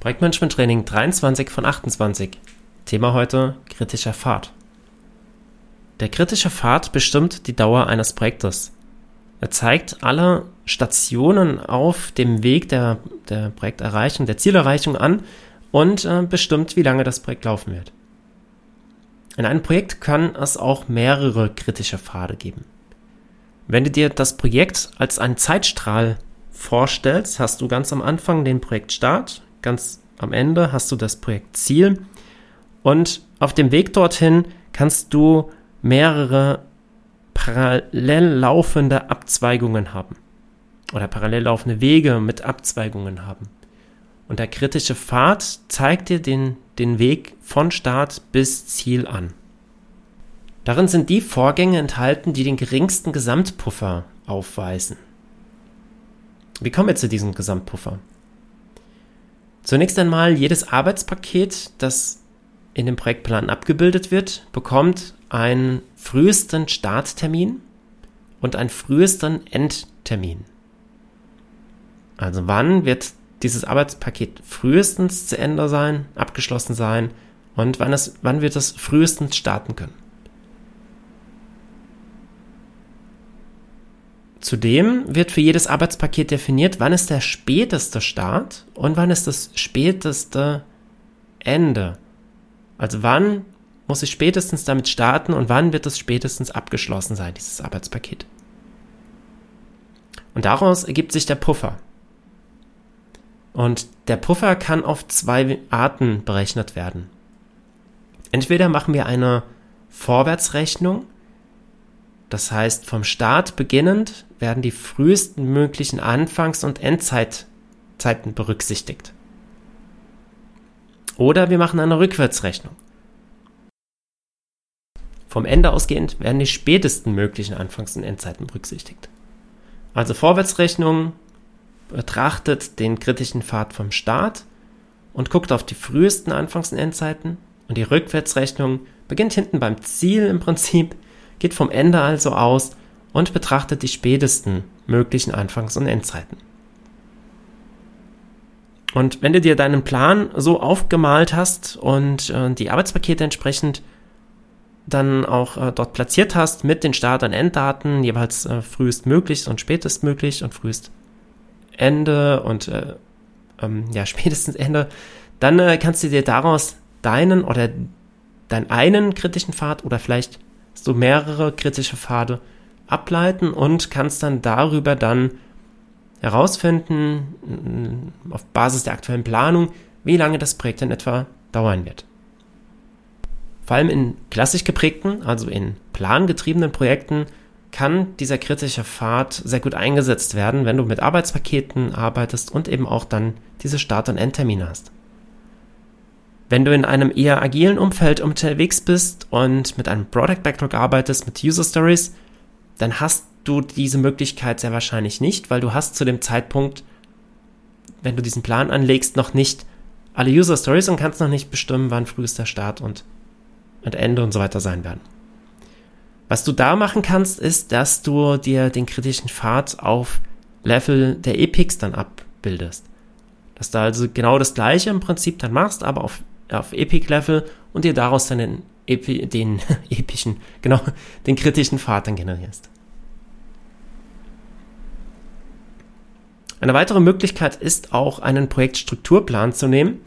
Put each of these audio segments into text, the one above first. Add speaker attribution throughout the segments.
Speaker 1: Projektmanagement Training 23 von 28. Thema heute kritischer Pfad. Der kritische Pfad bestimmt die Dauer eines Projektes. Er zeigt alle Stationen auf dem Weg der, der Projekterreichung, der Zielerreichung an und äh, bestimmt, wie lange das Projekt laufen wird. In einem Projekt kann es auch mehrere kritische Pfade geben. Wenn du dir das Projekt als einen Zeitstrahl vorstellst, hast du ganz am Anfang den Projektstart, ganz am Ende hast du das Projektziel und auf dem Weg dorthin kannst du mehrere parallel laufende Abzweigungen haben oder parallel laufende Wege mit Abzweigungen haben. Und der kritische Pfad zeigt dir den, den Weg von Start bis Ziel an. Darin sind die Vorgänge enthalten, die den geringsten Gesamtpuffer aufweisen. Wie kommen wir zu diesem Gesamtpuffer? Zunächst einmal, jedes Arbeitspaket, das in dem Projektplan abgebildet wird, bekommt einen frühesten Starttermin und einen frühesten Endtermin. Also wann wird dieses Arbeitspaket frühestens zu Ende sein, abgeschlossen sein und wann, es, wann wird es frühestens starten können. Zudem wird für jedes Arbeitspaket definiert, wann ist der späteste Start und wann ist das späteste Ende. Also wann muss ich spätestens damit starten und wann wird es spätestens abgeschlossen sein, dieses Arbeitspaket. Und daraus ergibt sich der Puffer. Und der Puffer kann auf zwei Arten berechnet werden. Entweder machen wir eine Vorwärtsrechnung, das heißt, vom Start beginnend werden die frühesten möglichen Anfangs- und Endzeiten berücksichtigt. Oder wir machen eine Rückwärtsrechnung. Vom Ende ausgehend werden die spätesten möglichen Anfangs- und Endzeiten berücksichtigt. Also Vorwärtsrechnung betrachtet den kritischen Pfad vom Start und guckt auf die frühesten Anfangs- und Endzeiten und die Rückwärtsrechnung beginnt hinten beim Ziel im Prinzip geht vom Ende also aus und betrachtet die spätesten möglichen Anfangs- und Endzeiten. Und wenn du dir deinen Plan so aufgemalt hast und äh, die Arbeitspakete entsprechend dann auch äh, dort platziert hast mit den Start- und Enddaten, jeweils äh, frühestmöglichst und spätestmöglich und frühest Ende und äh, ähm, ja, spätestens Ende, dann äh, kannst du dir daraus deinen oder deinen einen kritischen Pfad oder vielleicht so mehrere kritische Pfade ableiten und kannst dann darüber dann herausfinden, mm, auf Basis der aktuellen Planung, wie lange das Projekt in etwa dauern wird. Vor allem in klassisch geprägten, also in plangetriebenen Projekten, kann dieser kritische Pfad sehr gut eingesetzt werden, wenn du mit Arbeitspaketen arbeitest und eben auch dann diese Start- und Endtermine hast. Wenn du in einem eher agilen Umfeld unterwegs bist und mit einem Product Backlog arbeitest, mit User Stories, dann hast du diese Möglichkeit sehr wahrscheinlich nicht, weil du hast zu dem Zeitpunkt, wenn du diesen Plan anlegst, noch nicht alle User Stories und kannst noch nicht bestimmen, wann frühester Start und, und Ende und so weiter sein werden. Was du da machen kannst, ist, dass du dir den kritischen Pfad auf Level der Epics dann abbildest. Dass du also genau das gleiche im Prinzip dann machst, aber auf auf Epic-Level und dir daraus dann den, Epi den epischen, genau, den kritischen Pfad dann generierst. Eine weitere Möglichkeit ist auch einen Projektstrukturplan zu nehmen.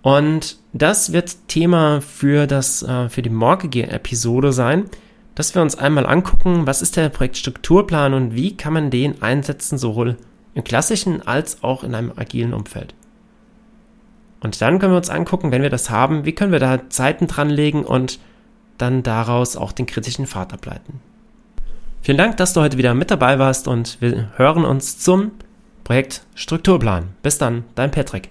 Speaker 1: Und das wird Thema für das, äh, für die morgige Episode sein, dass wir uns einmal angucken, was ist der Projektstrukturplan und wie kann man den einsetzen, sowohl im klassischen als auch in einem agilen Umfeld. Und dann können wir uns angucken, wenn wir das haben, wie können wir da Zeiten dranlegen und dann daraus auch den kritischen Pfad ableiten. Vielen Dank, dass du heute wieder mit dabei warst und wir hören uns zum Projekt Strukturplan. Bis dann, dein Patrick.